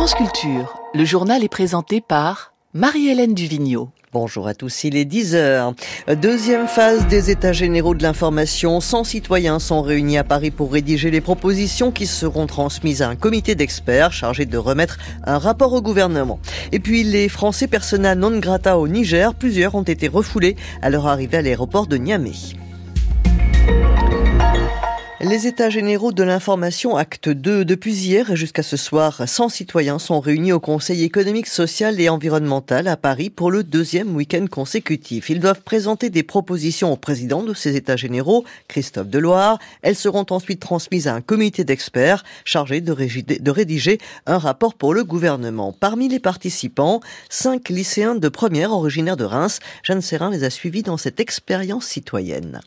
France Culture, le journal est présenté par Marie-Hélène Duvigneau. Bonjour à tous, il est 10 heures. Deuxième phase des États généraux de l'information. 100 citoyens sont réunis à Paris pour rédiger les propositions qui seront transmises à un comité d'experts chargé de remettre un rapport au gouvernement. Et puis les Français persona non grata au Niger, plusieurs ont été refoulés à leur arrivée à l'aéroport de Niamey. Les États généraux de l'information, acte 2, depuis hier et jusqu'à ce soir, 100 citoyens sont réunis au Conseil économique, social et environnemental à Paris pour le deuxième week-end consécutif. Ils doivent présenter des propositions au président de ces États généraux, Christophe Deloire. Elles seront ensuite transmises à un comité d'experts chargé de, de rédiger un rapport pour le gouvernement. Parmi les participants, cinq lycéens de première originaires de Reims. Jeanne Serrin les a suivis dans cette expérience citoyenne.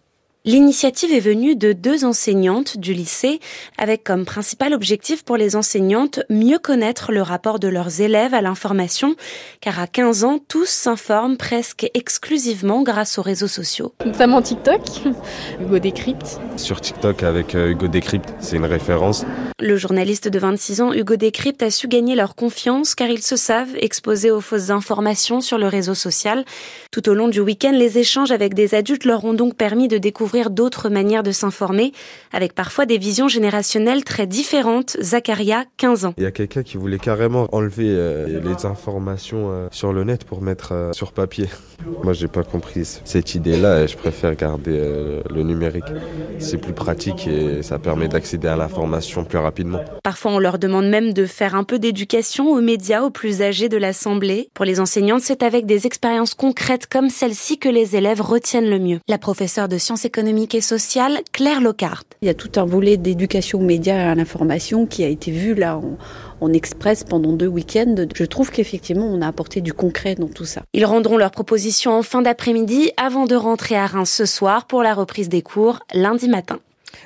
L'initiative est venue de deux enseignantes du lycée avec comme principal objectif pour les enseignantes mieux connaître le rapport de leurs élèves à l'information car à 15 ans, tous s'informent presque exclusivement grâce aux réseaux sociaux. Notamment TikTok, Hugo Décrypte. Sur TikTok avec euh, Hugo Décrypte, c'est une référence. Le journaliste de 26 ans, Hugo Décrypte, a su gagner leur confiance car ils se savent exposés aux fausses informations sur le réseau social. Tout au long du week-end, les échanges avec des adultes leur ont donc permis de découvrir d'autres manières de s'informer, avec parfois des visions générationnelles très différentes. Zacharia, 15 ans. Il y a quelqu'un qui voulait carrément enlever euh, les informations euh, sur le net pour mettre euh, sur papier. Moi, j'ai pas compris cette idée-là et je préfère garder le numérique. C'est plus pratique et ça permet d'accéder à l'information plus rapidement. Parfois, on leur demande même de faire un peu d'éducation aux médias aux plus âgés de l'Assemblée. Pour les enseignantes, c'est avec des expériences concrètes comme celle-ci que les élèves retiennent le mieux. La professeure de sciences économiques économique et sociale, Claire Lockhart. Il y a tout un volet d'éducation aux médias et à l'information qui a été vu là en, express pendant deux week-ends. Je trouve qu'effectivement, on a apporté du concret dans tout ça. Ils rendront leurs propositions en fin d'après-midi avant de rentrer à Reims ce soir pour la reprise des cours lundi matin.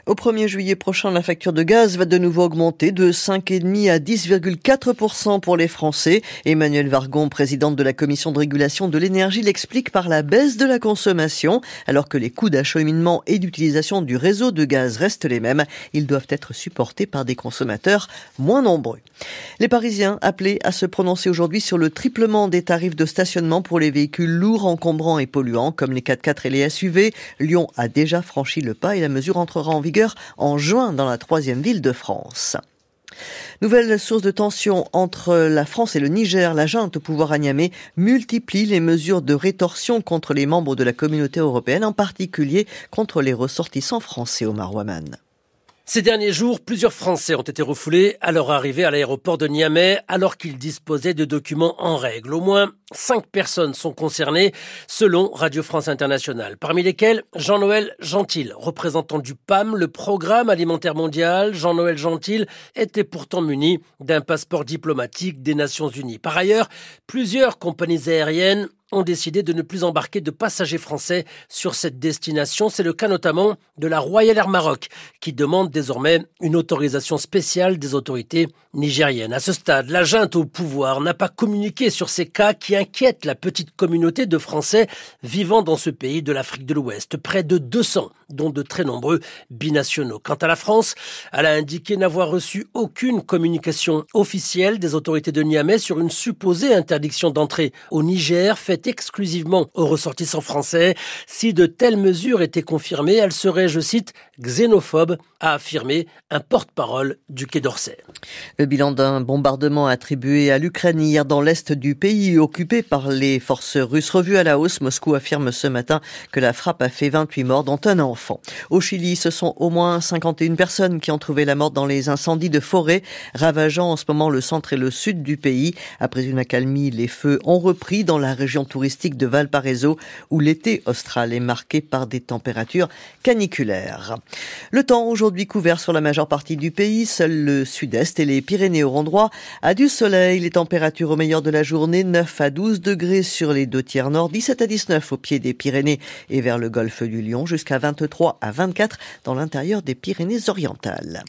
Au 1er juillet prochain, la facture de gaz va de nouveau augmenter de 5,5 à 10,4% pour les Français. Emmanuel Vargon, présidente de la commission de régulation de l'énergie, l'explique par la baisse de la consommation. Alors que les coûts d'acheminement et d'utilisation du réseau de gaz restent les mêmes, ils doivent être supportés par des consommateurs moins nombreux. Les Parisiens appelés à se prononcer aujourd'hui sur le triplement des tarifs de stationnement pour les véhicules lourds, encombrants et polluants comme les 4x4 et les SUV. Lyon a déjà franchi le pas et la mesure entrera en vigueur en juin dans la troisième ville de France. Nouvelle source de tension entre la France et le Niger. La junte au pouvoir à multiplie les mesures de rétorsion contre les membres de la communauté européenne, en particulier contre les ressortissants français au Marouaman. Ces derniers jours, plusieurs Français ont été refoulés à leur arrivée à l'aéroport de Niamey alors qu'ils disposaient de documents en règle. Au moins cinq personnes sont concernées selon Radio France Internationale, parmi lesquelles Jean-Noël Gentil, représentant du PAM, le Programme alimentaire mondial. Jean-Noël Gentil était pourtant muni d'un passeport diplomatique des Nations Unies. Par ailleurs, plusieurs compagnies aériennes ont décidé de ne plus embarquer de passagers français sur cette destination. C'est le cas notamment de la Royal Air Maroc, qui demande désormais une autorisation spéciale des autorités nigériennes. À ce stade, la junte au pouvoir n'a pas communiqué sur ces cas qui inquiètent la petite communauté de Français vivant dans ce pays de l'Afrique de l'Ouest. Près de 200, dont de très nombreux binationaux. Quant à la France, elle a indiqué n'avoir reçu aucune communication officielle des autorités de Niamey sur une supposée interdiction d'entrée au Niger exclusivement aux ressortissants français. Si de telles mesures étaient confirmées, elles seraient, je cite, xénophobes, a affirmé un porte-parole du Quai d'Orsay. Le bilan d'un bombardement attribué à l'Ukraine hier dans l'est du pays occupé par les forces russes revu à la hausse. Moscou affirme ce matin que la frappe a fait 28 morts, dont un enfant. Au Chili, ce sont au moins 51 personnes qui ont trouvé la mort dans les incendies de forêt, ravageant en ce moment le centre et le sud du pays. Après une accalmie, les feux ont repris dans la région touristique de Valparaiso, où l'été austral est marqué par des températures caniculaires. Le temps aujourd'hui couvert sur la majeure partie du pays, seul le sud-est et les Pyrénées auront droit à du soleil. Les températures au meilleur de la journée, 9 à 12 degrés sur les deux tiers nord, 17 à 19 au pied des Pyrénées et vers le golfe du Lion, jusqu'à 23 à 24 dans l'intérieur des Pyrénées orientales.